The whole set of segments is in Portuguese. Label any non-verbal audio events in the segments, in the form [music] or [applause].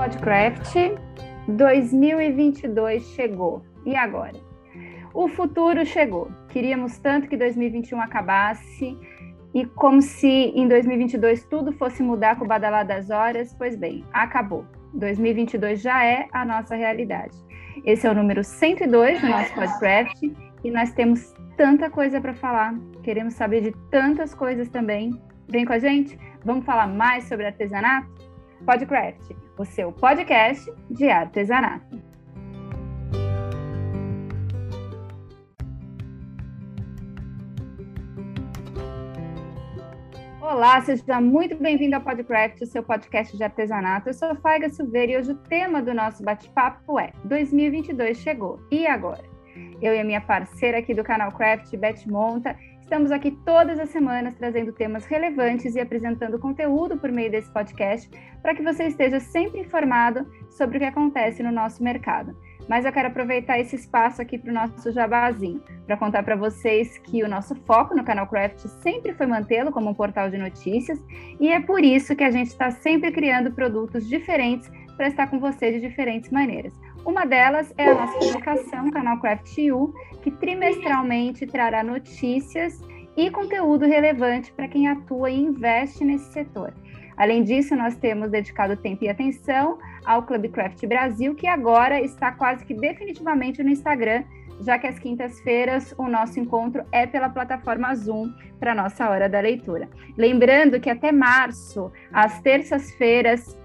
Podcraft 2022 chegou. E agora? O futuro chegou. Queríamos tanto que 2021 acabasse e como se em 2022 tudo fosse mudar com o badalar das horas, pois bem, acabou. 2022 já é a nossa realidade. Esse é o número 102 do nosso podcast e nós temos tanta coisa para falar. Queremos saber de tantas coisas também. Vem com a gente? Vamos falar mais sobre artesanato? Podcraft, o seu podcast de artesanato. Olá, seja muito bem-vindo ao Podcraft, o seu podcast de artesanato. Eu sou Faiga Silveira e hoje o tema do nosso bate-papo é 2022 chegou, e agora? Eu e a minha parceira aqui do canal Craft, Beth Monta, estamos aqui todas as semanas trazendo temas relevantes e apresentando conteúdo por meio desse podcast para que você esteja sempre informado sobre o que acontece no nosso mercado mas eu quero aproveitar esse espaço aqui para o nosso jabazinho, para contar para vocês que o nosso foco no canal Craft sempre foi mantê-lo como um portal de notícias, e é por isso que a gente está sempre criando produtos diferentes para estar com você de diferentes maneiras. Uma delas é a nossa publicação, Canal Craft U, que trimestralmente trará notícias e conteúdo relevante para quem atua e investe nesse setor. Além disso, nós temos dedicado tempo e atenção ao Clubcraft Brasil, que agora está quase que definitivamente no Instagram, já que às quintas-feiras o nosso encontro é pela plataforma Zoom para nossa hora da leitura. Lembrando que até março, às terças-feiras,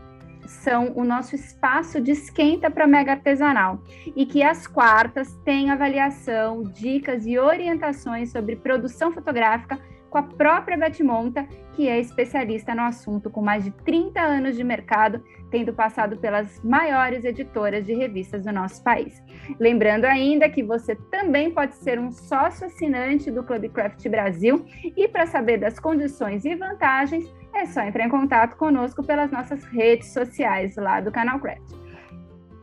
são o nosso espaço de esquenta para mega artesanal e que às quartas tem avaliação, dicas e orientações sobre produção fotográfica com a própria Beth Monta, que é especialista no assunto com mais de 30 anos de mercado, tendo passado pelas maiores editoras de revistas do nosso país. Lembrando ainda que você também pode ser um sócio assinante do Club Craft Brasil e para saber das condições e vantagens, é só entrar em contato conosco pelas nossas redes sociais lá do canal Craft.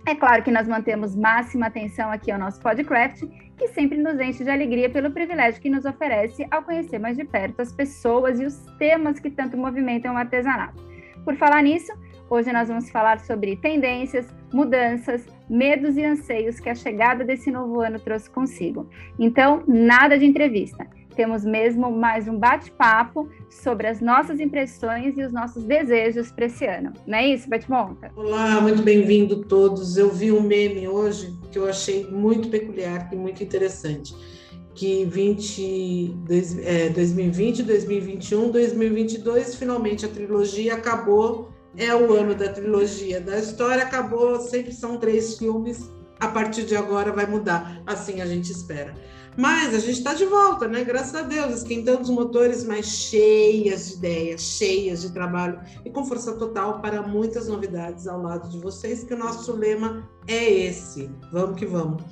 É claro que nós mantemos máxima atenção aqui ao nosso podcast que sempre nos enche de alegria pelo privilégio que nos oferece ao conhecer mais de perto as pessoas e os temas que tanto movimentam o artesanato. Por falar nisso, hoje nós vamos falar sobre tendências, mudanças, medos e anseios que a chegada desse novo ano trouxe consigo. Então, nada de entrevista temos mesmo mais um bate-papo sobre as nossas impressões e os nossos desejos para esse ano. Não é isso, Beth Monta? Olá, muito bem-vindo todos. Eu vi um meme hoje que eu achei muito peculiar e muito interessante. Que 20, é, 2020, 2021, 2022, finalmente a trilogia acabou. É o ano da trilogia da história, acabou. Sempre são três filmes. A partir de agora vai mudar. Assim a gente espera. Mas a gente está de volta, né? Graças a Deus, esquentando os motores mais cheias de ideias, cheias de trabalho e com força total para muitas novidades ao lado de vocês, que o nosso lema é esse. Vamos que vamos.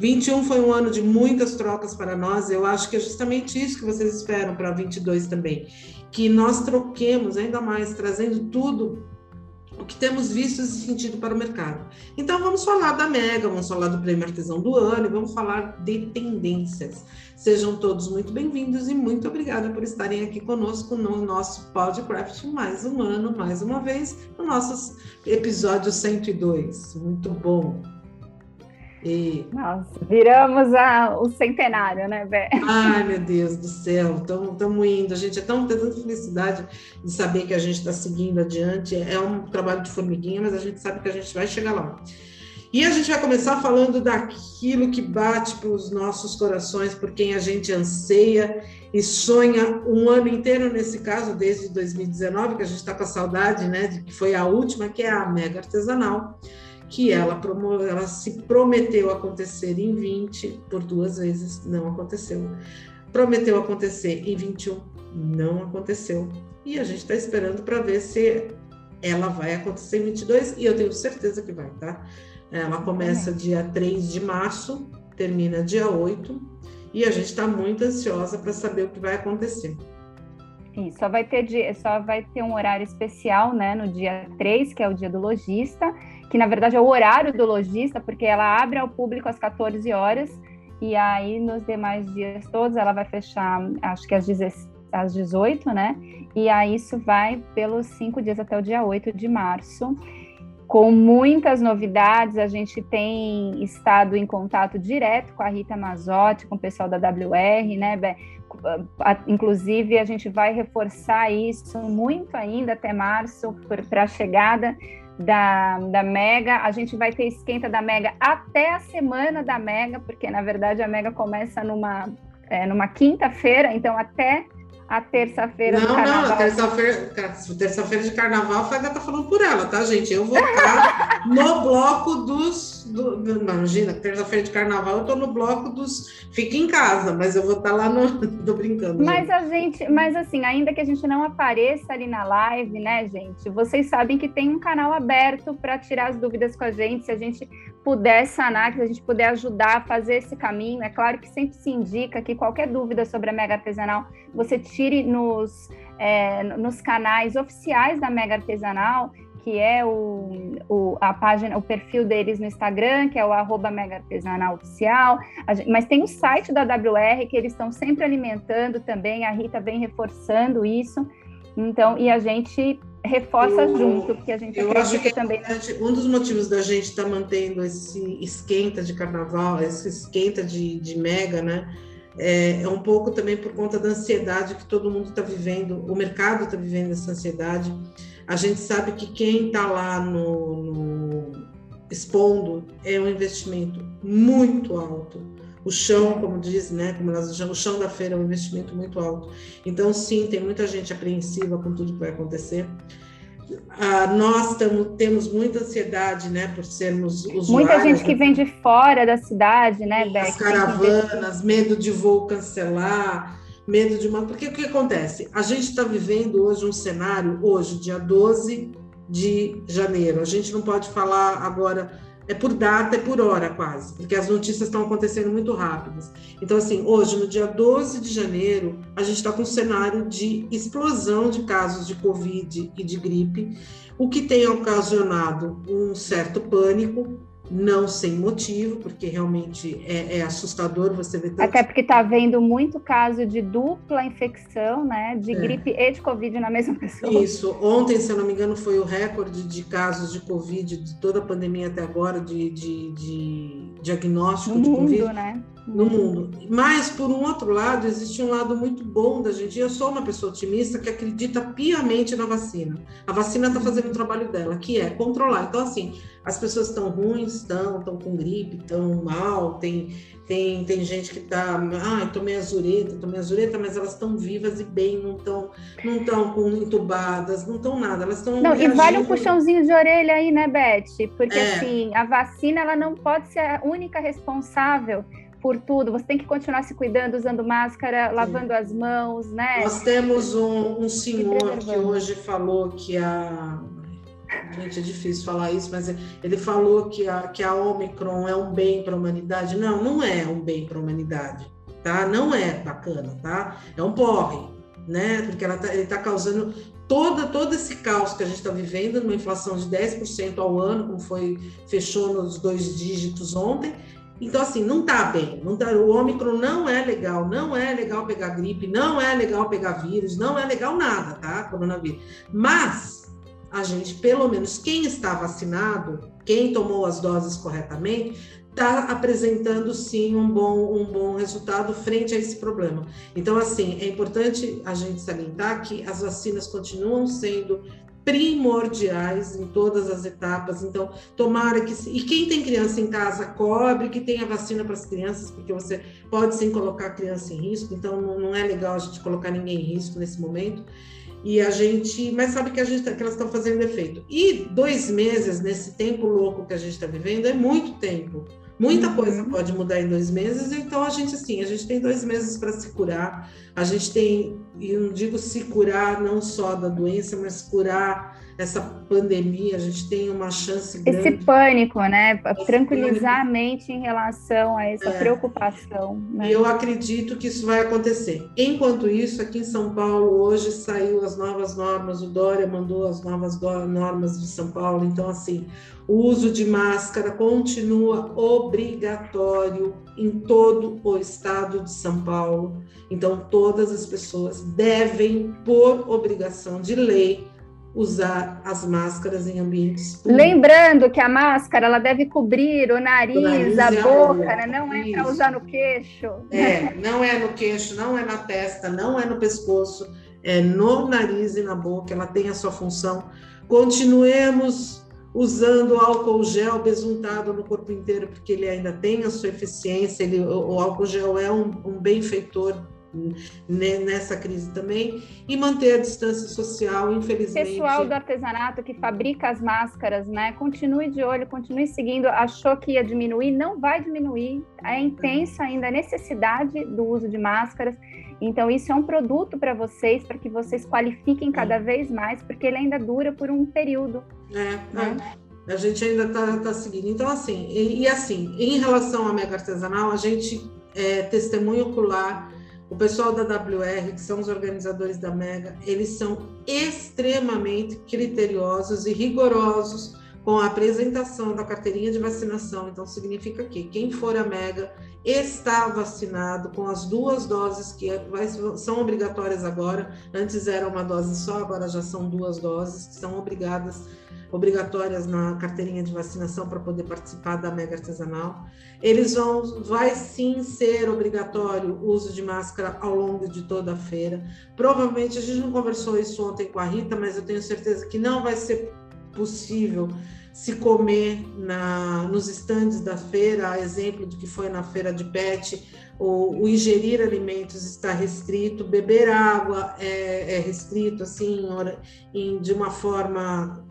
21 foi um ano de muitas trocas para nós. Eu acho que é justamente isso que vocês esperam para 22 também, que nós troquemos ainda mais, trazendo tudo o que temos visto esse sentido para o mercado. Então, vamos falar da Mega, vamos falar do Prêmio Artesão do Ano e vamos falar de tendências. Sejam todos muito bem-vindos e muito obrigada por estarem aqui conosco no nosso Podcraft mais um ano, mais uma vez, no nosso episódio 102. Muito bom. E... Nossa, viramos a, o centenário, né, Bé? Ai, meu Deus do céu, estamos indo. A gente é tão tem tanta felicidade de saber que a gente está seguindo adiante. É um trabalho de formiguinha, mas a gente sabe que a gente vai chegar lá. E a gente vai começar falando daquilo que bate para os nossos corações, por quem a gente anseia e sonha um ano inteiro, nesse caso, desde 2019, que a gente está com a saudade, né, de que foi a última, que é a Mega Artesanal que ela, ela se prometeu acontecer em 20, por duas vezes, não aconteceu. Prometeu acontecer em 21, não aconteceu. E a gente está esperando para ver se ela vai acontecer em 22, e eu tenho certeza que vai, tá? Ela começa dia 3 de março, termina dia 8, e a gente está muito ansiosa para saber o que vai acontecer. Isso, só vai ter só vai ter um horário especial, né, no dia 3, que é o dia do lojista, que na verdade é o horário do lojista, porque ela abre ao público às 14 horas e aí nos demais dias todos ela vai fechar, acho que às, 10, às 18, né? E aí isso vai pelos cinco dias até o dia 8 de março. com muitas novidades. A gente tem estado em contato direto com a Rita Mazotti, com o pessoal da WR, né, Inclusive, a gente vai reforçar isso muito ainda até março, para a chegada da, da Mega. A gente vai ter esquenta da Mega até a semana da Mega, porque na verdade a Mega começa numa, é, numa quinta-feira, então até a terça-feira do carnaval. Não, não, terça-feira terça de carnaval a Fábia tá falando por ela, tá, gente? Eu vou estar [laughs] no bloco dos. Do, do, imagina, terça-feira de carnaval eu tô no bloco dos. Fica em casa, mas eu vou estar lá no. [laughs] tô brincando. Mas gente. a gente, mas assim, ainda que a gente não apareça ali na live, né, gente? Vocês sabem que tem um canal aberto para tirar as dúvidas com a gente. Se a gente puder sanar, que a gente puder ajudar a fazer esse caminho. É claro que sempre se indica que qualquer dúvida sobre a Mega Artesanal, você tire nos, é, nos canais oficiais da Mega Artesanal, que é o, o, a página, o perfil deles no Instagram, que é o arroba Mega Artesanal Oficial, gente, mas tem o site da WR que eles estão sempre alimentando também, a Rita vem reforçando isso. Então, e a gente reforça eu, junto, porque a gente eu acho que também. Um dos motivos da gente estar tá mantendo esse esquenta de carnaval, esse esquenta de, de mega, né? É, é, um pouco também por conta da ansiedade que todo mundo está vivendo, o mercado está vivendo essa ansiedade. A gente sabe que quem está lá no, no expondo é um investimento muito alto o chão, como diz, né, como nós o chão da feira é um investimento muito alto. Então, sim, tem muita gente apreensiva com tudo que vai acontecer. Ah, nós tamo, temos muita ansiedade, né, por sermos usuários. Muita gente que vem de fora da cidade, né, Beck? As caravanas, medo de voo cancelar, medo de uma... Porque o que acontece? A gente está vivendo hoje um cenário, hoje, dia 12 de janeiro. A gente não pode falar agora é por data, é por hora quase, porque as notícias estão acontecendo muito rápidas. Então, assim, hoje, no dia 12 de janeiro, a gente está com um cenário de explosão de casos de Covid e de gripe, o que tem ocasionado um certo pânico, não sem motivo, porque realmente é, é assustador você ver tanto... Até porque está havendo muito caso de dupla infecção, né? De é. gripe e de Covid na mesma [laughs] pessoa. Isso. Ontem, se eu não me engano, foi o recorde de casos de Covid de toda a pandemia até agora, de, de, de diagnóstico no de mundo, Covid. Né? No mundo. Mas, por um outro lado, existe um lado muito bom da gente. Eu sou uma pessoa otimista que acredita piamente na vacina. A vacina está fazendo o trabalho dela, que é controlar. Então, assim, as pessoas estão ruins, estão, estão com gripe, estão mal, tem, tem, tem gente que está, ah, tomei azureta, tomei azureta, mas elas estão vivas e bem, não estão não estão com entubadas, não estão nada, elas estão Não, e vale um puxãozinho de orelha aí, né, Beth? Porque é. assim, a vacina ela não pode ser a única responsável por tudo, você tem que continuar se cuidando, usando máscara, lavando Sim. as mãos, né? Nós temos um, um senhor que hoje falou que a Gente, é difícil falar isso, mas ele falou que a, que a Omicron é um bem para a humanidade. Não, não é um bem para a humanidade, tá? Não é bacana, tá? É um porre, né? Porque ela tá, ele está causando toda, todo esse caos que a gente está vivendo, numa inflação de 10% ao ano, como foi, fechou nos dois dígitos ontem. Então, assim, não tá bem. Não tá, o Ômicron não é legal, não é legal pegar gripe, não é legal pegar vírus, não é legal nada, tá? Coronavírus. Mas a gente, pelo menos quem está vacinado, quem tomou as doses corretamente, está apresentando sim um bom, um bom resultado frente a esse problema. Então, assim, é importante a gente salientar que as vacinas continuam sendo primordiais em todas as etapas. Então, tomara que. E quem tem criança em casa, cobre que tenha vacina para as crianças, porque você pode sim colocar a criança em risco, então não, é legal a gente colocar ninguém em risco nesse momento. E a gente, mas sabe que a gente que elas estão fazendo efeito. E dois meses nesse tempo louco que a gente está vivendo é muito tempo. Muita uhum. coisa pode mudar em dois meses, então a gente assim, a gente tem dois meses para se curar. A gente tem, e não digo se curar não só da doença, mas curar essa pandemia, a gente tem uma chance grande. Esse pânico, né? Esse Tranquilizar pânico. a mente em relação a essa é. preocupação. Né? E eu acredito que isso vai acontecer. Enquanto isso, aqui em São Paulo, hoje saiu as novas normas, o Dória mandou as novas normas de São Paulo, então, assim, o uso de máscara continua obrigatório em todo o estado de São Paulo. Então, todas as pessoas devem, por obrigação de lei, usar as máscaras em ambientes públicos. Lembrando que a máscara ela deve cobrir o nariz, o nariz a boca, a né? não é para usar no queixo. É, não é no queixo, não é na testa, não é no pescoço, é no nariz e na boca, ela tem a sua função. Continuemos usando álcool gel besuntado no corpo inteiro, porque ele ainda tem a sua eficiência, ele, o, o álcool gel é um, um benfeitor nessa crise também e manter a distância social, infelizmente. Pessoal do artesanato que fabrica as máscaras, né? Continue de olho, continue seguindo. Achou que ia diminuir, não vai diminuir. É intensa ainda a necessidade do uso de máscaras. Então, isso é um produto para vocês, para que vocês qualifiquem cada vez mais, porque ele ainda dura por um período. É, né? é. A gente ainda está tá seguindo. Então, assim, e, e, assim, em relação à mega artesanal, a gente é testemunho ocular o pessoal da WR, que são os organizadores da Mega, eles são extremamente criteriosos e rigorosos com a apresentação da carteirinha de vacinação. Então, significa que quem for a Mega está vacinado com as duas doses que são obrigatórias agora. Antes era uma dose só, agora já são duas doses que são obrigadas obrigatórias na carteirinha de vacinação para poder participar da mega artesanal. Eles vão, vai sim ser obrigatório o uso de máscara ao longo de toda a feira. Provavelmente a gente não conversou isso ontem com a Rita, mas eu tenho certeza que não vai ser possível se comer na, nos estandes da feira, a exemplo do que foi na feira de pet, o, o ingerir alimentos está restrito, beber água é, é restrito, assim, em, de uma forma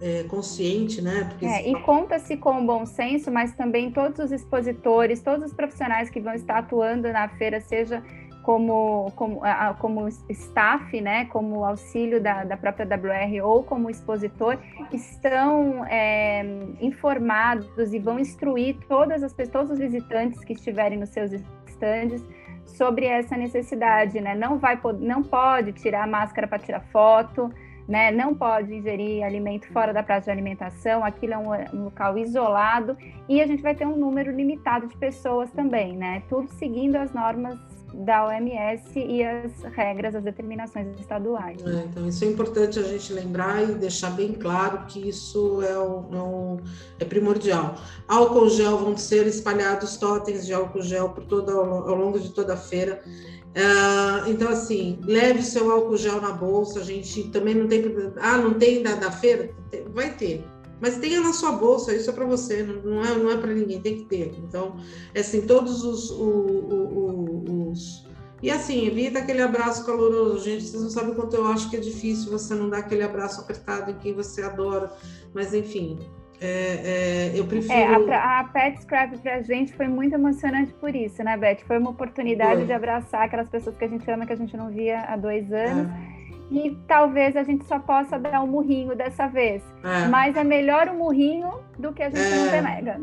é, consciente, né? Porque é, e conta-se com o bom senso, mas também todos os expositores, todos os profissionais que vão estar atuando na feira, seja como, como, como staff, né, como auxílio da, da própria WR ou como expositor, estão é, informados e vão instruir todas as todos os visitantes que estiverem nos seus estandes sobre essa necessidade, né? Não vai não pode tirar a máscara para tirar foto, né? Não pode ingerir alimento fora da praça de alimentação, aquilo é um, um, local isolado e a gente vai ter um número limitado de pessoas também, né? Tudo seguindo as normas da OMS e as regras, as determinações estaduais. É, então, isso é importante a gente lembrar e deixar bem claro que isso é, um, é, é primordial. Álcool gel vão ser espalhados totens de álcool gel por toda, ao longo de toda a feira. Uh, então, assim, leve seu álcool gel na bolsa. A gente também não tem. Ah, não tem da, da feira? Vai ter. Mas tenha na sua bolsa, isso é para você, não é, não é para ninguém, tem que ter. Então, é assim, todos os, os, os, E assim, evita aquele abraço caloroso. Gente, vocês não sabem quanto eu acho que é difícil você não dar aquele abraço apertado em quem você adora. Mas, enfim, é, é, eu prefiro. É, a, a Pet Scrap pra gente foi muito emocionante por isso, né, Beth? Foi uma oportunidade foi. de abraçar aquelas pessoas que a gente ama, que a gente não via há dois anos. É. E talvez a gente só possa dar um murrinho dessa vez. É. Mas é melhor o um murrinho do que a gente não ter mega.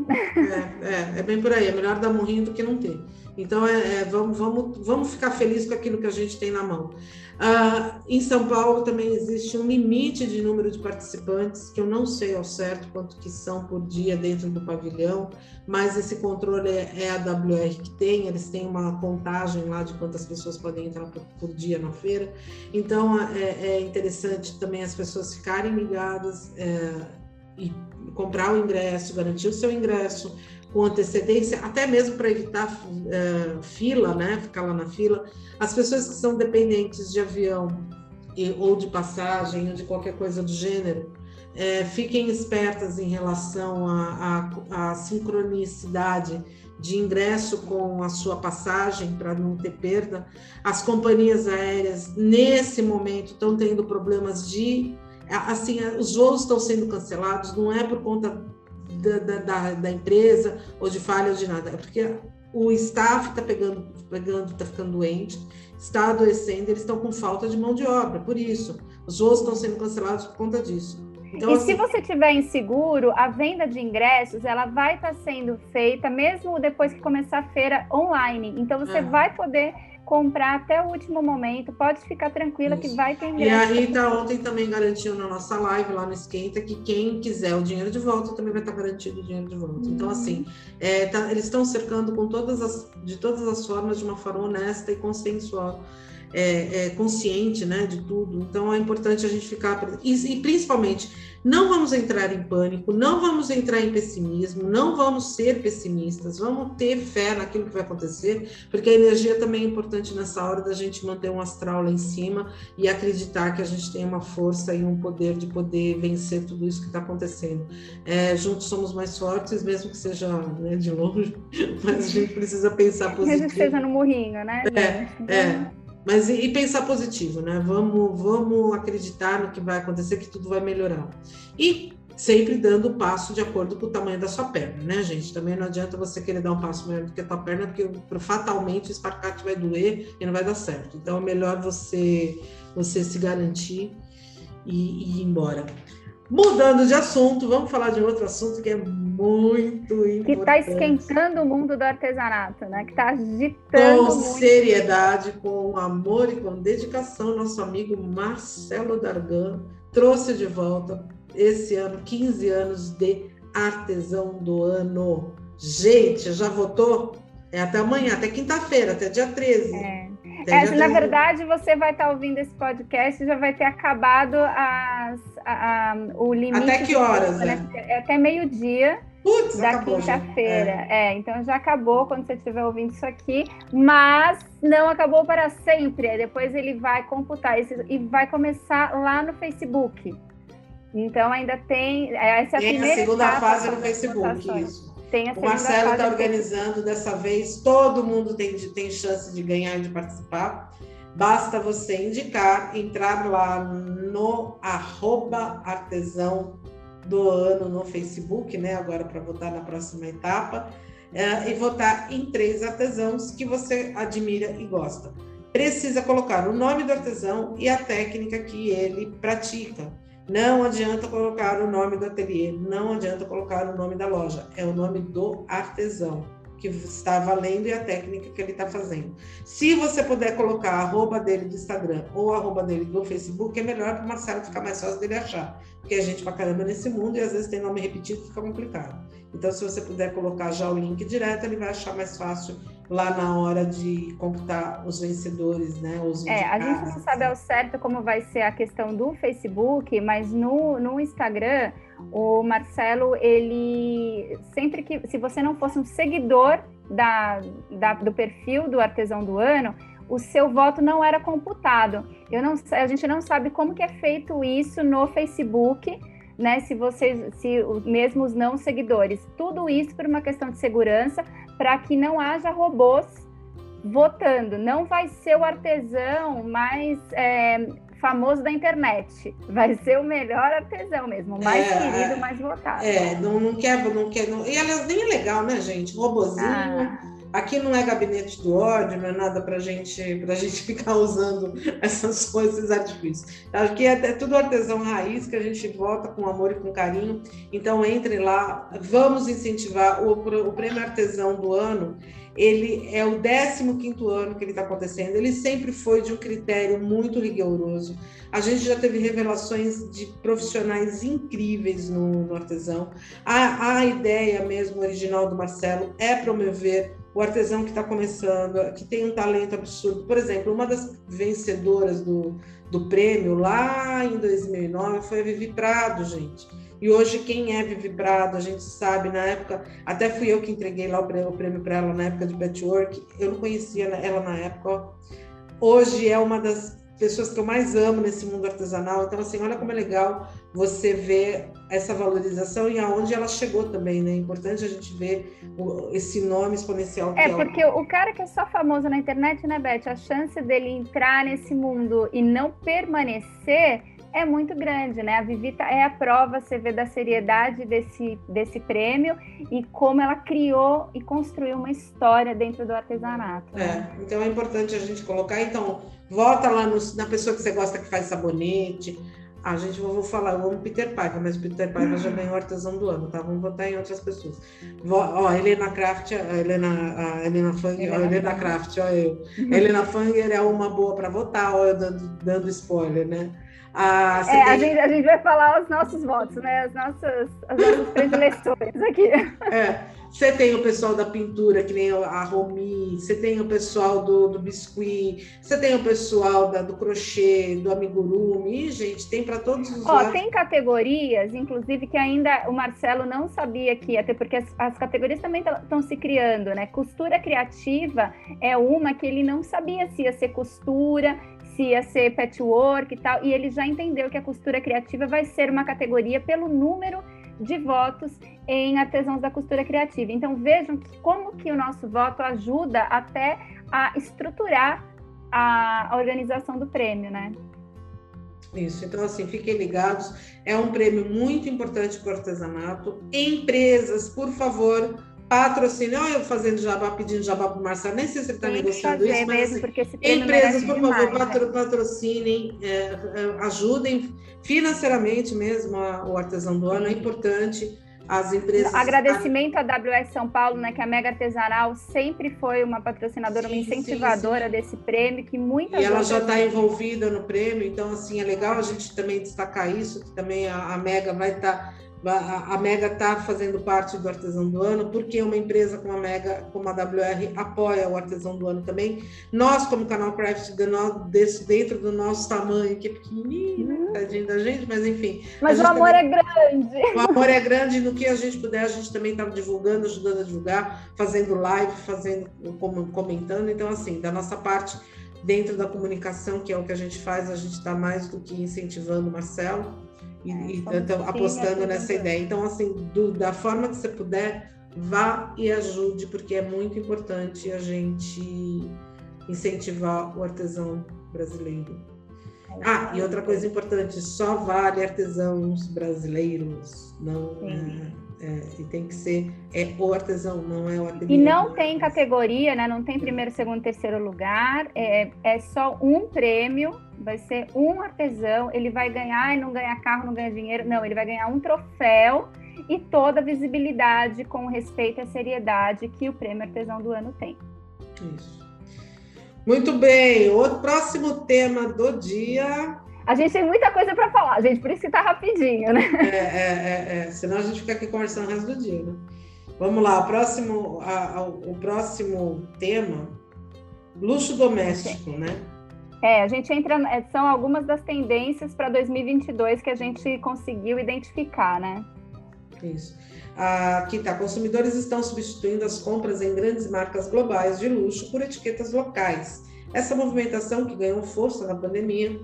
É, é, bem por aí. É melhor dar murrinho do que não ter. Então, é, é, vamos, vamos, vamos ficar felizes com aquilo que a gente tem na mão. Uh, em São Paulo também existe um limite de número de participantes, que eu não sei ao certo quanto que são por dia dentro do pavilhão, mas esse controle é, é a WR que tem, eles têm uma contagem lá de quantas pessoas podem entrar por, por dia na feira. Então, é, é, interessante também as pessoas ficarem ligadas é, e comprar o ingresso, garantir o seu ingresso, com antecedência, até mesmo para evitar uh, fila, né? Ficar lá na fila. As pessoas que são dependentes de avião e, ou de passagem ou de qualquer coisa do gênero, é, fiquem espertas em relação à sincronicidade de ingresso com a sua passagem para não ter perda. As companhias aéreas, nesse momento, estão tendo problemas de. Assim, os voos estão sendo cancelados, não é por conta da, da, da, empresa ou de falha ou de nada, é porque o staff está pegando, pegando, está ficando doente, está adoecendo, eles estão com falta de mão de obra, por isso. Os voos estão sendo cancelados por conta disso. Então, e assim, se você tiver inseguro, a venda de ingressos ela vai estar tá sendo feita mesmo depois que começar a feira online. Então você é. vai poder comprar até o último momento. Pode ficar tranquila Isso. que vai ter. E a Rita ontem também garantiu na nossa live lá no Esquenta que quem quiser o dinheiro de volta também vai estar garantido o dinheiro de volta. Então, assim, é, tá, eles estão cercando com todas as, de todas as formas, de uma forma honesta e consensual é, é, consciente né, de tudo. Então é importante a gente ficar. E, e, principalmente, não vamos entrar em pânico, não vamos entrar em pessimismo, não vamos ser pessimistas, vamos ter fé naquilo que vai acontecer, porque a energia também é importante nessa hora da gente manter um astral lá em cima e acreditar que a gente tem uma força e um poder de poder vencer tudo isso que está acontecendo. É, juntos somos mais fortes, mesmo que seja né, de longe, [laughs] mas a gente precisa pensar positivo. Mesmo que seja no morrinho, né? É, é. Mas e, e, pensar positivo, né? Vamos, vamos acreditar no que vai acontecer, que tudo vai melhorar. E sempre dando o passo de acordo com o tamanho da sua perna, né, gente? Também não adianta você querer dar um passo maior do que a tua perna, porque fatalmente o esparcate vai doer e não vai dar certo. Então é melhor você, você se garantir e, e ir embora. Mudando de assunto, vamos falar de outro assunto que é muito importante. Que está esquentando o mundo do artesanato, né? Que está agitando. Com muito. seriedade, com amor e com dedicação, nosso amigo Marcelo Dargan trouxe de volta esse ano 15 anos de artesão do ano. Gente, já votou? É até amanhã, até quinta-feira, até dia 13. É. É, na verdade, você vai estar tá ouvindo esse podcast e já vai ter acabado as, a, a, o limite. Até que horas? Né? É até meio-dia da quinta-feira. É. é. então já acabou quando você estiver ouvindo isso aqui, mas não acabou para sempre. Depois ele vai computar esse, e vai começar lá no Facebook. Então ainda tem. Essa é a, primeira a segunda fase no Facebook, isso tem a O Marcelo está organizando dessa vez, todo mundo tem, tem chance de ganhar e de participar. Basta você indicar, entrar lá no arroba artesão do ano no Facebook, né? Agora para votar na próxima etapa, é, e votar em três artesãos que você admira e gosta. Precisa colocar o nome do artesão e a técnica que ele pratica. Não adianta colocar o nome do ateliê, não adianta colocar o nome da loja, é o nome do artesão que está valendo e a técnica que ele está fazendo. Se você puder colocar a arroba dele do Instagram ou a arroba dele do Facebook, é melhor para o Marcelo ficar mais fácil dele achar, porque a gente pra caramba nesse mundo e às vezes tem nome repetido fica complicado. Então, se você puder colocar já o link direto, ele vai achar mais fácil lá na hora de computar os vencedores, né? Os é, a gente não sabe ao certo como vai ser a questão do Facebook, mas no, no Instagram, o Marcelo, ele sempre que, se você não fosse um seguidor da, da, do perfil do artesão do ano, o seu voto não era computado. Eu não, a gente não sabe como que é feito isso no Facebook, né? Se vocês, se mesmo os não seguidores, tudo isso por uma questão de segurança, para que não haja robôs votando. Não vai ser o artesão mais é, famoso da internet. Vai ser o melhor artesão mesmo, o mais é, querido, mais votado. É, não, não quer, não quer. Não... E aliás, nem é legal, né, gente? Robozinho. Ah. Aqui não é gabinete do ódio, não é nada para gente, a gente [laughs] ficar usando essas coisas, esses artifícios. Aqui é, é tudo artesão raiz que a gente vota com amor e com carinho. Então entre lá, vamos incentivar o, o prêmio artesão do ano ele é o 15 ano que ele está acontecendo, ele sempre foi de um critério muito rigoroso. A gente já teve revelações de profissionais incríveis no, no artesão. A, a ideia mesmo original do Marcelo é promover o artesão que está começando, que tem um talento absurdo. Por exemplo, uma das vencedoras do, do prêmio lá em 2009 foi a Vivi Prado, gente e hoje, quem é Vivi Prado, a gente sabe, na época, até fui eu que entreguei lá o prêmio para ela na época de Patchwork, eu não conhecia ela na época. Hoje é uma das pessoas que eu mais amo nesse mundo artesanal. Então, assim, olha como é legal você ver essa valorização e aonde ela chegou também, né? É importante a gente ver esse nome exponencial. é, porque ela... o cara que é só famoso na internet, né, Beth? A chance dele entrar nesse mundo e não permanecer é muito grande, né? A Vivita é a prova, você vê da seriedade desse, desse prêmio e como ela criou e construiu uma história dentro do artesanato. Né? É, então é importante a gente colocar. Então, vota lá no, na pessoa que você gosta que faz sabonete. A gente vou falar, eu amo Peter Paiva, mas Peter Paiva já ganhou artesão do ano, tá? Vamos votar em outras pessoas. Ó, Helena Kraft, a Helena, a Helena Fanger, Helena, Helena Kraft, ó eu. Helena Fanger é uma boa para votar, ó, eu dando, dando spoiler, né? Ah, é, tem... a, gente, a gente vai falar os nossos votos, né? As nossas, as nossas predileções aqui. É. Você tem o pessoal da pintura, que nem a Romi, você tem o pessoal do, do biscuit, você tem o pessoal da, do crochê, do amigurumi, e, gente, tem para todos os Ó, lados. Tem categorias, inclusive, que ainda o Marcelo não sabia que ia ter, porque as, as categorias também estão se criando, né? Costura criativa é uma que ele não sabia se ia ser costura, se ia ser patchwork e tal, e ele já entendeu que a costura criativa vai ser uma categoria pelo número de votos em artesãos da costura criativa. Então vejam que, como que o nosso voto ajuda até a estruturar a, a organização do prêmio, né? Isso, então assim, fiquem ligados, é um prêmio muito importante para o artesanato. Empresas, por favor, patrocínio. Olha, eu fazendo jabá, pedindo jabá para o Marcelo, nem sei se ele está negociando isso, mas assim, empresas, por favor, patro, patrocinem, é, é, ajudem financeiramente mesmo a, o artesão do ano, é importante. As empresas. Agradecimento à WS São Paulo, né? Que a Mega Artesanal sempre foi uma patrocinadora, sim, uma incentivadora sim, sim. desse prêmio, que muitas E ela já está envolvida no prêmio, então assim é legal a gente também destacar isso, que também a, a Mega vai estar. Tá a, Mega está fazendo parte do Artesão do Ano, porque uma empresa como a Mega, como a WR, apoia o Artesão do Ano também. Nós, como canal Craft, dentro do nosso tamanho, que é pequenininho, uhum. tadinho da gente, mas enfim. Mas o amor também, é grande. O amor é grande, no que a gente puder, a gente também está divulgando, ajudando a divulgar, fazendo live, fazendo, comentando. Então, assim, da nossa parte, dentro da comunicação, que é o que a gente faz, a gente está mais do que incentivando o Marcelo e, é, e então, apostando nessa ideia. Então, assim, do, da forma que você puder, vá e ajude, porque é muito importante a gente incentivar o artesão brasileiro. É ah, e outra coisa importante, só vale artesãos brasileiros, não é, é, e tem que ser é o artesão, não é o ateliê. E não tem categoria, né? Não tem primeiro, segundo, terceiro lugar, é, é só um prêmio vai ser um artesão, ele vai ganhar e não ganha carro, não ganha dinheiro, não, ele vai ganhar um troféu e toda a visibilidade com respeito à seriedade que o prêmio artesão do ano tem. Isso. Muito bem, o próximo tema do dia. A gente tem muita coisa para falar, gente, por isso que tá rapidinho, né? É, é, é, é, senão a gente fica aqui conversando o resto do dia, né? Vamos lá, o próximo, a, a, o próximo tema, luxo doméstico, né? É, a gente entra, é, são algumas das tendências para 2022 que a gente conseguiu identificar, né? Isso. Aqui tá, consumidores estão substituindo as compras em grandes marcas globais de luxo por etiquetas locais. Essa movimentação que ganhou força na pandemia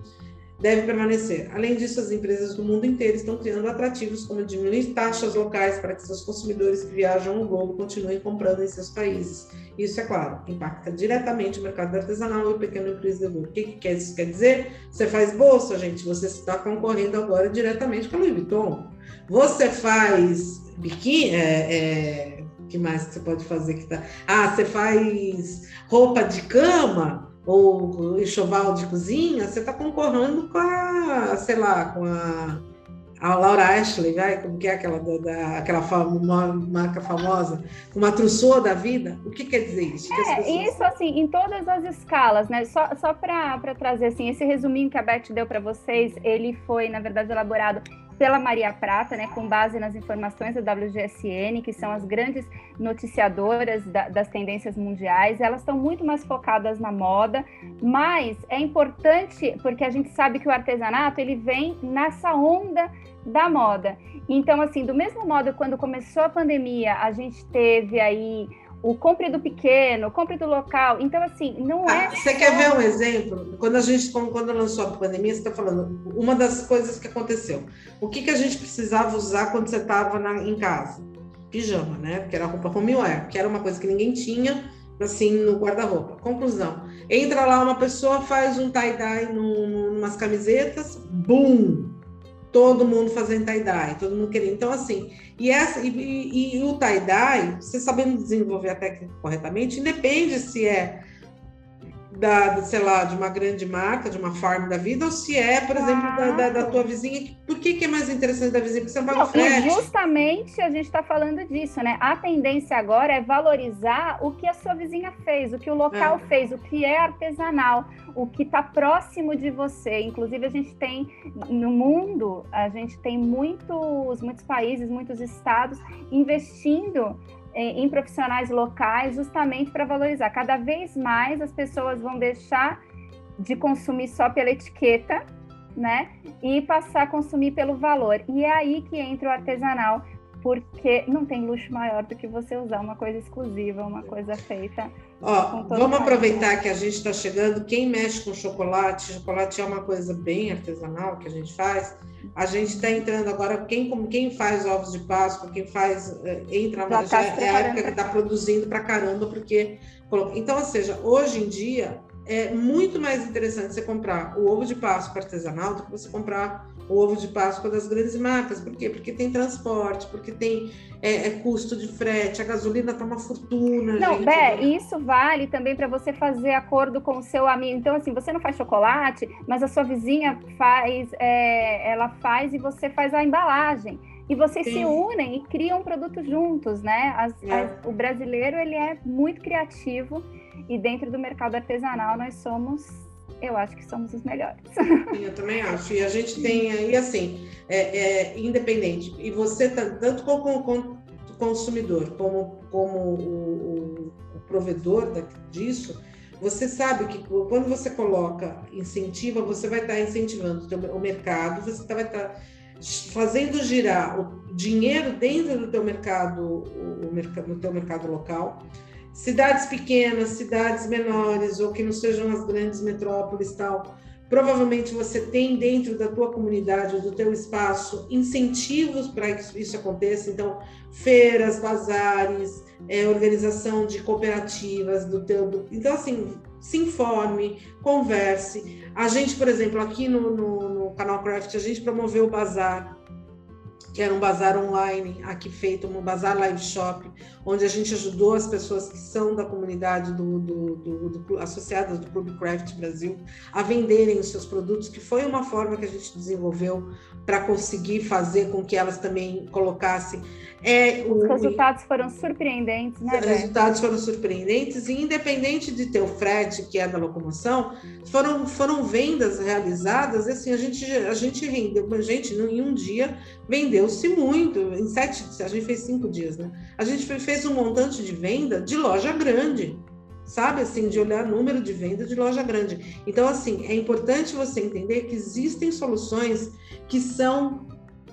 deve permanecer. Além disso, as empresas do mundo inteiro estão criando atrativos como diminuir taxas locais para que seus consumidores que viajam no globo continuem comprando em seus países. Isso, é claro, impacta diretamente o mercado artesanal e o pequeno empreendedor. O que, que isso quer dizer? Você faz bolsa, gente, você está concorrendo agora diretamente com a Louis Vuitton. Você faz biquíni, é, é, que mais você pode fazer que tá? Ah, você faz roupa de cama, ou enxoval de cozinha, você está concorrendo com a, sei lá, com a, a Laura Ashley, vai, como que é aquela, da, aquela fama, marca famosa, uma trussou da vida? O que quer dizer isso? É, pessoas... isso assim, em todas as escalas, né? Só, só para trazer assim, esse resuminho que a Beth deu para vocês, ele foi, na verdade, elaborado pela Maria Prata, né, com base nas informações da WGSN, que são as grandes noticiadoras da, das tendências mundiais. Elas estão muito mais focadas na moda, mas é importante porque a gente sabe que o artesanato ele vem nessa onda da moda. Então, assim, do mesmo modo, quando começou a pandemia, a gente teve aí o compre do pequeno, compre do local. Então, assim, não é. Ah, você só... quer ver um exemplo? Quando a gente, quando lançou a pandemia, você está falando uma das coisas que aconteceu. O que, que a gente precisava usar quando você estava em casa? Pijama, né? Porque era roupa homeware, que era uma coisa que ninguém tinha, assim, no guarda-roupa. Conclusão: entra lá uma pessoa, faz um tie-dye num, numas camisetas, bum! Todo mundo fazendo tie-dye, todo mundo querendo. Então, assim, e, essa, e, e, e o tie-dye, você sabendo desenvolver a técnica corretamente, independe se é da, sei lá, de uma grande marca, de uma farm da vida, ou se é, por exemplo, da, da, da, tua vizinha. Por que, que é mais interessante da vizinha? Porque você não paga frete. Justamente a gente está falando disso, né? A tendência agora é valorizar o que a sua vizinha fez, o que o local é. fez, o que é artesanal, o que está próximo de você. Inclusive, a gente tem no mundo, a gente tem muitos, muitos países, muitos estados investindo em profissionais locais, justamente para valorizar. Cada vez mais as pessoas vão deixar de consumir só pela etiqueta, né? E passar a consumir pelo valor. E é aí que entra o artesanal, porque não tem luxo maior do que você usar uma coisa exclusiva, uma coisa feita. Ó, vamos aproveitar que a gente está chegando. Quem mexe com chocolate, chocolate é uma coisa bem artesanal que a gente faz. A gente está entrando agora, quem, quem faz ovos de Páscoa, quem faz, eh, entra já, já é a época que está produzindo para caramba, porque. Então, ou seja, hoje em dia é muito mais interessante você comprar o ovo de Páscoa artesanal do que você comprar o ovo de Páscoa das grandes marcas. Por quê? Porque tem transporte, porque tem é, é custo de frete, a gasolina tá uma fortuna. Não, gente, Bé, né? isso vale também para você fazer acordo com o seu amigo. Então, assim, você não faz chocolate, mas a sua vizinha faz, é, ela faz e você faz a embalagem. E vocês Sim. se unem e criam um produto juntos, né? As, é. as, o brasileiro, ele é muito criativo e dentro do mercado artesanal nós somos eu acho que somos os melhores. [laughs] Eu também acho. E a gente tem aí, assim, é, é independente. E você, tá, tanto como, como consumidor, como, como o, o provedor da, disso, você sabe que quando você coloca, incentiva, você vai estar incentivando o mercado, você vai estar fazendo girar o dinheiro dentro do teu mercado, o, no teu mercado local, cidades pequenas, cidades menores, ou que não sejam as grandes metrópoles tal, provavelmente você tem dentro da tua comunidade, do teu espaço, incentivos para que isso aconteça. Então, feiras, bazares, é, organização de cooperativas do teu. Do... Então, assim, se informe, converse. A gente, por exemplo, aqui no, no, no canal Craft, a gente promoveu o bazar que era um bazar online aqui feito, um bazar live shop, onde a gente ajudou as pessoas que são da comunidade do, do, do, do associadas do Clube Craft Brasil a venderem os seus produtos, que foi uma forma que a gente desenvolveu para conseguir fazer com que elas também colocassem. É, o, Os resultados foram surpreendentes, né? Os resultados foram surpreendentes e independente de ter o frete, que é da locomoção, foram, foram vendas realizadas, assim, a gente, a gente rendeu, a gente em um dia vendeu-se muito, em sete, a gente fez cinco dias, né? A gente fez um montante de venda de loja grande, sabe assim, de olhar número de venda de loja grande. Então, assim, é importante você entender que existem soluções que são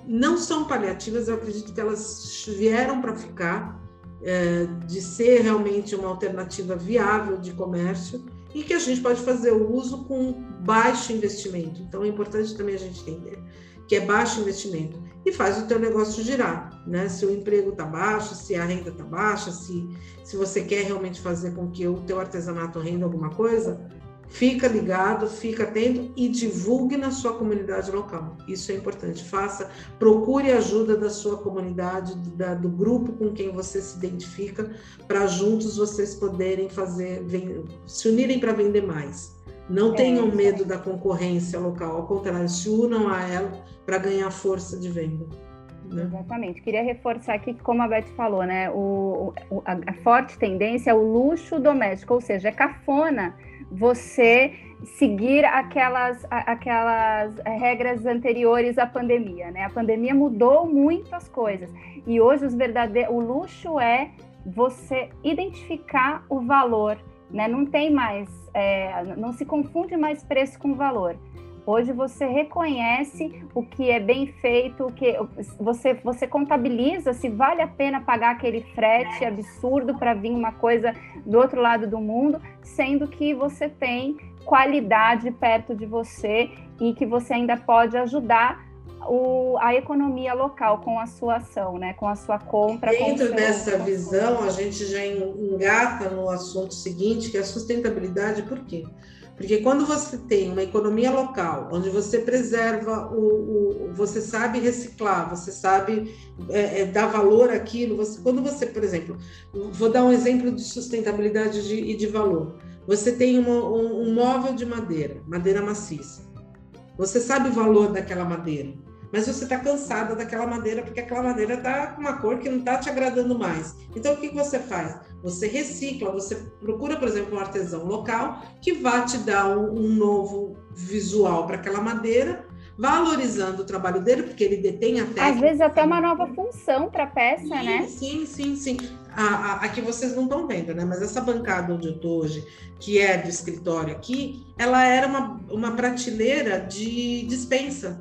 não são paliativas, eu acredito que elas vieram para ficar, é, de ser realmente uma alternativa viável de comércio e que a gente pode fazer o uso com baixo investimento. Então, é importante também a gente entender que é baixo investimento e faz o teu negócio girar, né? Se o emprego está baixo, se a renda está baixa, se, se você quer realmente fazer com que o teu artesanato renda alguma coisa, fica ligado, fica atento e divulgue na sua comunidade local. Isso é importante. Faça, procure ajuda da sua comunidade, da, do grupo com quem você se identifica, para juntos vocês poderem fazer, se unirem para vender mais. Não é, tenham medo da concorrência local, ao contrário, se unam a ela para ganhar força de venda. Né? Exatamente. Queria reforçar aqui que, como a Beth falou, né, o, o a, a, forte tendência é o luxo doméstico, ou seja, é cafona você seguir aquelas, aquelas regras anteriores à pandemia, né? A pandemia mudou muitas coisas e hoje os verdadeiros, o luxo é você identificar o valor, né? Não tem mais, é, não se confunde mais preço com valor. Hoje você reconhece o que é bem feito, o que você, você contabiliza se vale a pena pagar aquele frete absurdo para vir uma coisa do outro lado do mundo, sendo que você tem qualidade perto de você e que você ainda pode ajudar o, a economia local com a sua ação, né? com a sua compra. Dentro dessa visão, a gente já engata no assunto seguinte, que é a sustentabilidade, por quê? Porque quando você tem uma economia local, onde você preserva o, o você sabe reciclar, você sabe é, é, dar valor àquilo, você, quando você, por exemplo, vou dar um exemplo de sustentabilidade de, e de valor. Você tem uma, um, um móvel de madeira, madeira maciça. Você sabe o valor daquela madeira, mas você está cansada daquela madeira porque aquela madeira está com uma cor que não está te agradando mais. Então, o que você faz? Você recicla, você procura, por exemplo, um artesão local que vá te dar um, um novo visual para aquela madeira valorizando o trabalho dele, porque ele detém a técnica. Às vezes até uma nova função para a peça, sim, né? Sim, sim, sim. A, a, aqui vocês não estão vendo, né? Mas essa bancada onde eu estou hoje, que é do escritório aqui, ela era uma, uma prateleira de dispensa,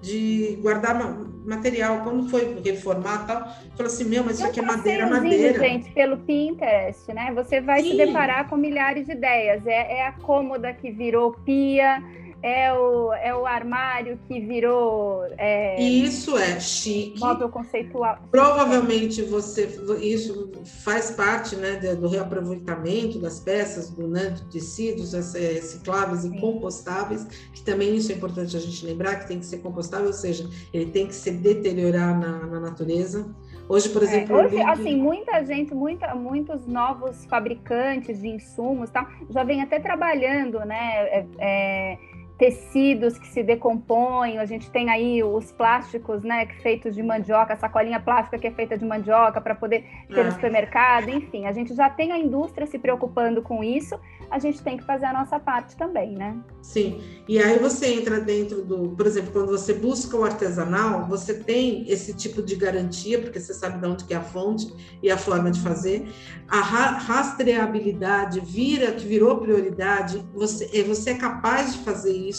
de guardar material. Quando foi reformar tal, falou assim, meu, mas isso aqui é madeira, madeira. gente, pelo Pinterest, né? Você vai sim. se deparar com milhares de ideias. É, é a cômoda que virou pia, é o, é o armário que virou. É, isso é chique. Móvel conceitual. Provavelmente você isso faz parte né, do reaproveitamento das peças, do né, de tecidos recicláveis e compostáveis, que também isso é importante a gente lembrar que tem que ser compostável, ou seja, ele tem que se deteriorar na, na natureza. Hoje, por é, exemplo. É, hoje, assim, muita gente, muita, muitos novos fabricantes de insumos tal, já vem até trabalhando, né? É, é, tecidos que se decompõem, a gente tem aí os plásticos, né, feitos de mandioca, a sacolinha plástica que é feita de mandioca para poder ter no ah. supermercado, enfim, a gente já tem a indústria se preocupando com isso, a gente tem que fazer a nossa parte também, né? Sim, e aí você entra dentro do, por exemplo, quando você busca o artesanal, você tem esse tipo de garantia, porque você sabe de onde que é a fonte e a forma de fazer. A rastreabilidade vira, que virou prioridade, você, você é capaz de fazer isso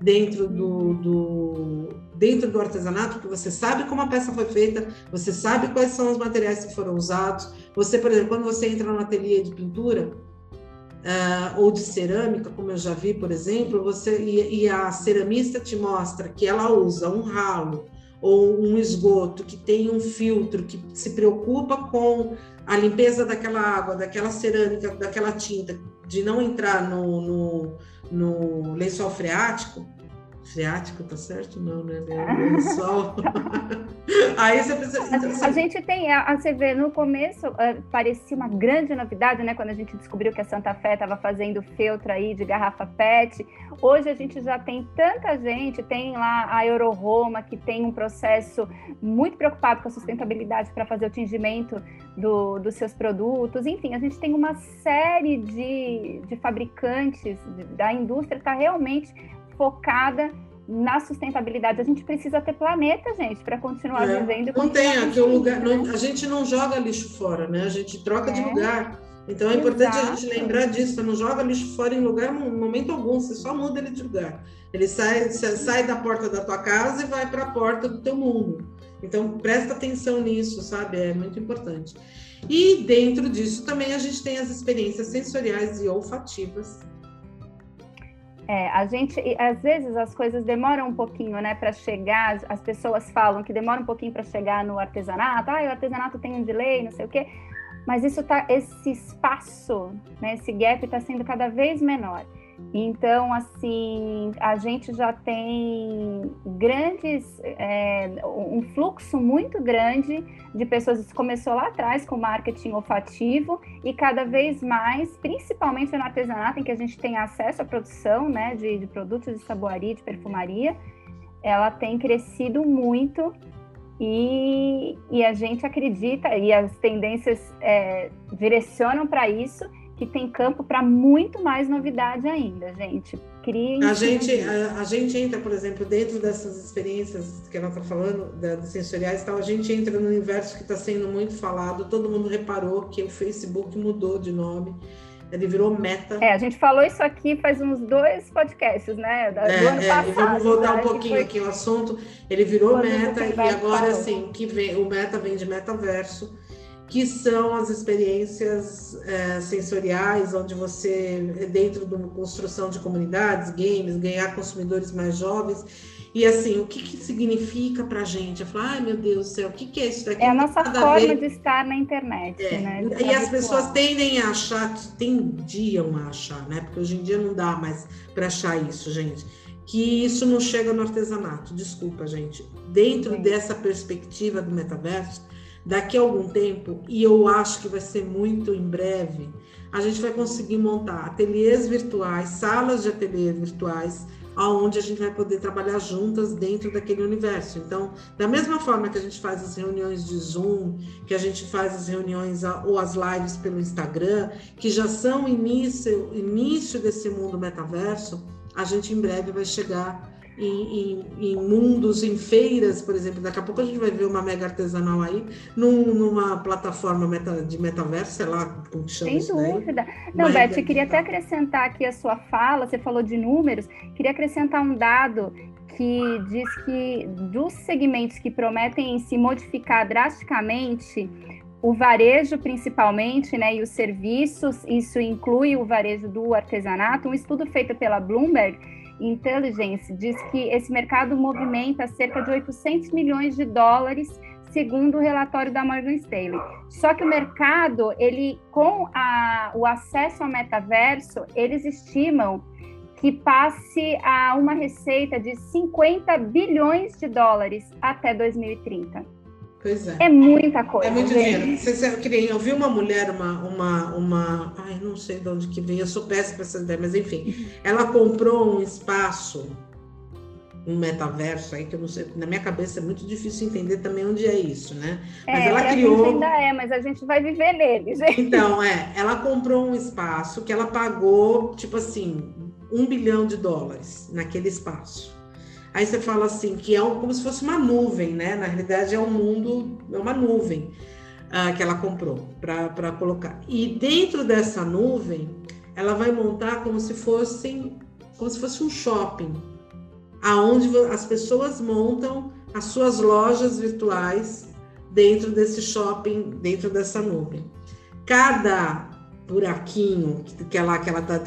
dentro do, do dentro do artesanato, porque você sabe como a peça foi feita, você sabe quais são os materiais que foram usados. Você, por exemplo, quando você entra no ateliê de pintura, uh, ou de cerâmica, como eu já vi, por exemplo, você e, e, a ceramista te mostra que ela usa um ralo ou um esgoto que tem um filtro que se preocupa com a limpeza daquela água, daquela cerâmica, daquela tinta, de não entrar no, no, no lençol freático, Freático, tá certo? Não, né? Lençol. [laughs] Aí você precisa. A, a gente tem, a, você vê, no começo uh, parecia uma grande novidade, né? Quando a gente descobriu que a Santa Fé estava fazendo feltro aí de garrafa PET. Hoje a gente já tem tanta gente, tem lá a Euroroma, que tem um processo muito preocupado com a sustentabilidade para fazer o tingimento do, dos seus produtos. Enfim, a gente tem uma série de, de fabricantes da indústria que está realmente focada na sustentabilidade. A gente precisa ter planeta, gente, para continuar é, vivendo. Não tem aqui um lugar. Não, a gente não joga lixo fora, né? A gente troca é. de lugar. Então é importante Exato. a gente lembrar disso. Você não joga lixo fora em lugar, em momento algum. Você só muda ele de lugar. Ele sai, sai da porta da tua casa e vai para a porta do teu mundo. Então presta atenção nisso, sabe? É muito importante. E dentro disso também a gente tem as experiências sensoriais e olfativas é, a gente, às vezes as coisas demoram um pouquinho, né, para chegar. As pessoas falam que demora um pouquinho para chegar no artesanato. Ah, o artesanato tem um delay, não sei o quê. Mas isso tá, esse espaço, né, esse gap está sendo cada vez menor. Então, assim, a gente já tem grandes, é, um fluxo muito grande de pessoas. Isso começou lá atrás com marketing olfativo e cada vez mais, principalmente no artesanato, em que a gente tem acesso à produção né, de, de produtos de saboaria, de perfumaria, ela tem crescido muito e, e a gente acredita, e as tendências é, direcionam para isso que tem campo para muito mais novidade ainda, gente. Criem. A gente, a, a, gente entra, por exemplo, dentro dessas experiências que ela está falando, da, sensoriais e tal, a gente entra no universo que está sendo muito falado. Todo mundo reparou que o Facebook mudou de nome. Ele virou meta. É, a gente falou isso aqui faz uns dois podcasts, né? Do é, ano é, passado. E vamos voltar um pouquinho foi... aqui o assunto. Ele virou meta e agora, assim, que vem, o meta vem de metaverso que são as experiências é, sensoriais, onde você, dentro de uma construção de comunidades, games, ganhar consumidores mais jovens. E assim, o que, que significa para a gente? Eu falo, ai meu Deus do céu, o que, que é isso daqui? É a nossa forma de estar na internet, é. né? E as pessoas tendem a achar, tendiam a achar, né? Porque hoje em dia não dá mais para achar isso, gente. Que isso não chega no artesanato. Desculpa, gente. Dentro Sim. dessa perspectiva do metaverso, daqui a algum tempo, e eu acho que vai ser muito em breve, a gente vai conseguir montar ateliês virtuais, salas de ateliê virtuais, aonde a gente vai poder trabalhar juntas dentro daquele universo. Então, da mesma forma que a gente faz as reuniões de Zoom, que a gente faz as reuniões ou as lives pelo Instagram, que já são início, início desse mundo metaverso, a gente em breve vai chegar em, em, em, mundos, em feiras, por exemplo. Daqui a pouco a gente vai ver uma mega artesanal aí num, numa plataforma meta, de metaverso, sei lá como chama Sem dúvida. Não, Beth, eu queria até acrescentar aqui a sua fala, você falou de números, queria acrescentar um dado que diz que dos segmentos que prometem se modificar drasticamente, o varejo principalmente, né, e os serviços, isso inclui o varejo do artesanato, um estudo feito pela Bloomberg Intelligence diz que esse mercado movimenta cerca de 800 milhões de dólares, segundo o relatório da Morgan Stanley. Só que o mercado, ele com a, o acesso ao metaverso, eles estimam que passe a uma receita de 50 bilhões de dólares até 2030. Pois é. É muita coisa. É muito dinheiro. Você, que eu vi uma mulher, uma, uma, uma. Ai, não sei de onde que veio, eu sou péssima para essas ideias, mas enfim. Ela comprou um espaço, um metaverso aí, que eu não sei, na minha cabeça é muito difícil entender também onde é isso, né? Mas é, ela criou. A gente ainda é, mas a gente vai viver nele, gente. Então, é, ela comprou um espaço que ela pagou, tipo assim, um bilhão de dólares naquele espaço. Aí você fala assim, que é como se fosse uma nuvem, né? Na realidade é um mundo, é uma nuvem uh, que ela comprou para colocar. E dentro dessa nuvem, ela vai montar como se fossem, como se fosse um shopping, aonde as pessoas montam as suas lojas virtuais dentro desse shopping, dentro dessa nuvem. Cada buraquinho que ela que ela tá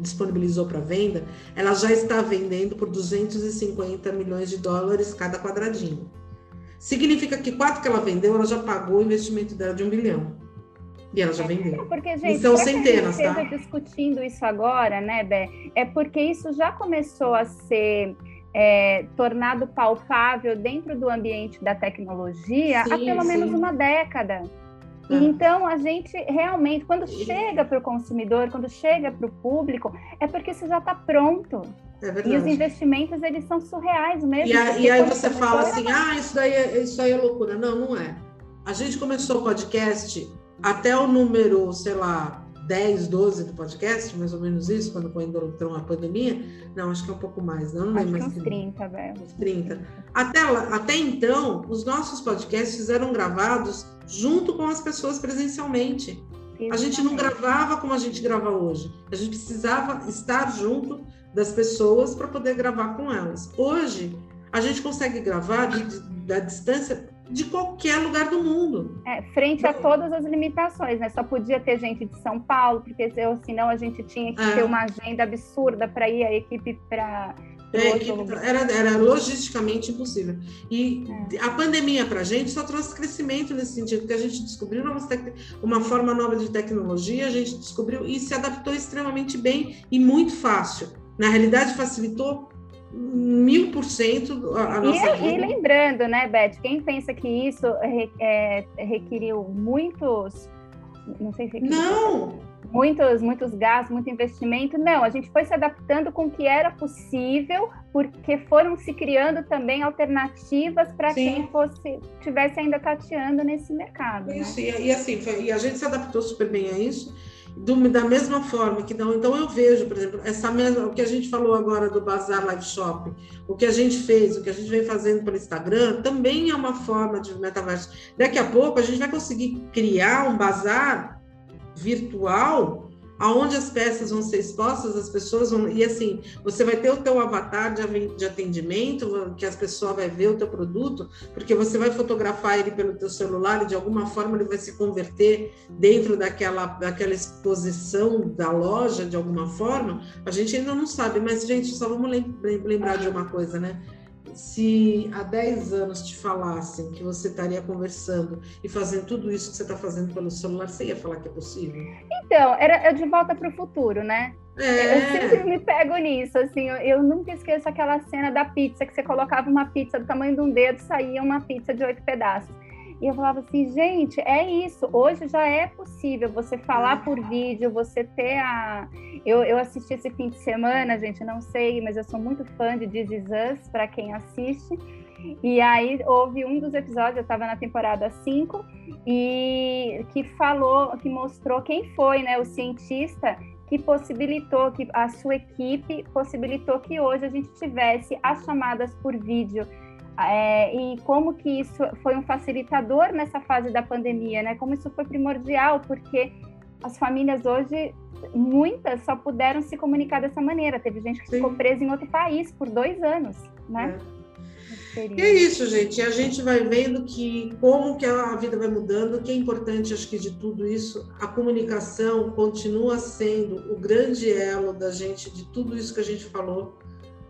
disponibilizou para venda, ela já está vendendo por 250 milhões de dólares cada quadradinho. Significa que quatro que ela vendeu, ela já pagou o investimento dela de um bilhão. E ela já é, vendeu. É porque, gente, e são centenas, tá? discutindo isso agora, né, Bé? É porque isso já começou a ser é, tornado palpável dentro do ambiente da tecnologia sim, há pelo sim. menos uma década. É. Então, a gente realmente, quando chega para o consumidor, quando chega para o público, é porque isso já está pronto. É e os investimentos, eles são surreais mesmo. E, a, e aí você fala assim, ah, isso daí, é, isso aí é loucura. Não, não é. A gente começou o podcast até o número, sei lá, 10, 12 do podcast, mais ou menos isso, quando entrou a pandemia. Não, acho que é um pouco mais, não, não lembro mais. Uns 30, velho. Uns 30. Até, até então, os nossos podcasts eram gravados junto com as pessoas presencialmente. Exatamente. A gente não gravava como a gente grava hoje. A gente precisava estar junto das pessoas para poder gravar com elas. Hoje, a gente consegue gravar de, de, da distância de qualquer lugar do mundo. É, frente a todas as limitações, né? Só podia ter gente de São Paulo, porque senão a gente tinha que é. ter uma agenda absurda para ir a equipe para. É, era, era logisticamente impossível. E é. a pandemia para a gente só trouxe crescimento nesse sentido, porque a gente descobriu uma forma nova de tecnologia, a gente descobriu e se adaptou extremamente bem e muito fácil. Na realidade, facilitou mil por cento a nossa e, vida. E lembrando, né, Beth, quem pensa que isso é, requeriu muitos, não sei se não muitos muitos gastos, muito investimento, não, a gente foi se adaptando com o que era possível, porque foram se criando também alternativas para quem fosse tivesse ainda tateando nesse mercado. Né? Isso, né? e, e assim, foi, e a gente se adaptou super bem a isso do, da mesma forma que não. Então, eu vejo, por exemplo, essa mesma, o que a gente falou agora do Bazar Live Shop, o que a gente fez, o que a gente vem fazendo pelo Instagram, também é uma forma de metaverso. Daqui a pouco, a gente vai conseguir criar um bazar virtual aonde as peças vão ser expostas, as pessoas vão. E assim, você vai ter o teu avatar de atendimento, que as pessoas vai ver o teu produto, porque você vai fotografar ele pelo teu celular e de alguma forma ele vai se converter dentro daquela, daquela exposição da loja, de alguma forma. A gente ainda não sabe, mas, gente, só vamos lembrar de uma coisa, né? Se há 10 anos te falassem que você estaria conversando e fazendo tudo isso que você está fazendo pelo celular, você ia falar que é possível? Então, era de volta para o futuro, né? É. Eu sempre me pego nisso, assim, eu, eu, nunca esqueço aquela cena da pizza, que você colocava uma pizza do tamanho de um dedo, saía uma pizza de oito pedaços. E eu falava assim, gente, é isso. Hoje já é possível você falar por vídeo, você ter a. Eu, eu assisti esse fim de semana, gente, não sei, mas eu sou muito fã de This Is Us, para quem assiste. E aí houve um dos episódios, eu estava na temporada 5, e que falou, que mostrou quem foi, né, o cientista que possibilitou, que a sua equipe possibilitou que hoje a gente tivesse as chamadas por vídeo é, e como que isso foi um facilitador nessa fase da pandemia, né? Como isso foi primordial, porque as famílias hoje, muitas só puderam se comunicar dessa maneira. Teve gente que Sim. ficou presa em outro país por dois anos, né? É. E é isso, gente. A gente vai vendo que como que a vida vai mudando, que é importante, acho que de tudo isso, a comunicação continua sendo o grande elo da gente, de tudo isso que a gente falou.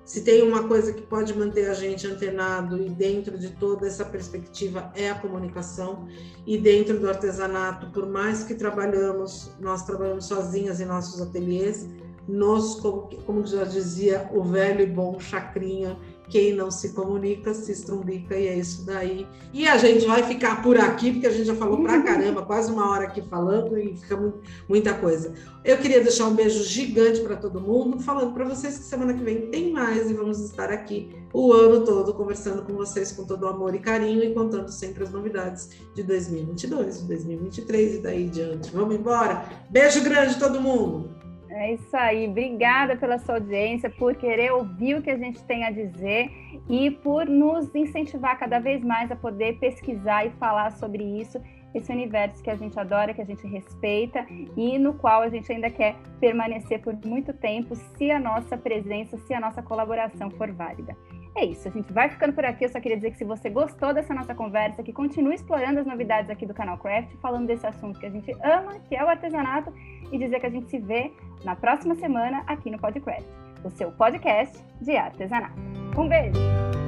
Se tem uma coisa que pode manter a gente antenado e dentro de toda essa perspectiva é a comunicação. E dentro do artesanato, por mais que trabalhamos, nós trabalhamos sozinhas em nossos ateliês, nós, como, como já dizia o velho e bom Chacrinha, quem não se comunica se estrumbica e é isso daí. E a gente vai ficar por aqui, porque a gente já falou pra caramba, quase uma hora aqui falando e fica muita coisa. Eu queria deixar um beijo gigante para todo mundo, falando para vocês que semana que vem tem mais e vamos estar aqui o ano todo conversando com vocês com todo o amor e carinho e contando sempre as novidades de 2022, de 2023 e daí diante. Vamos embora? Beijo grande todo mundo! É isso aí. Obrigada pela sua audiência, por querer ouvir o que a gente tem a dizer e por nos incentivar cada vez mais a poder pesquisar e falar sobre isso, esse universo que a gente adora, que a gente respeita e no qual a gente ainda quer permanecer por muito tempo, se a nossa presença, se a nossa colaboração for válida. É isso, a gente vai ficando por aqui. Eu só queria dizer que se você gostou dessa nossa conversa, que continue explorando as novidades aqui do canal Craft, falando desse assunto que a gente ama, que é o artesanato, e dizer que a gente se vê na próxima semana aqui no Podcraft, o seu podcast de artesanato. Um beijo!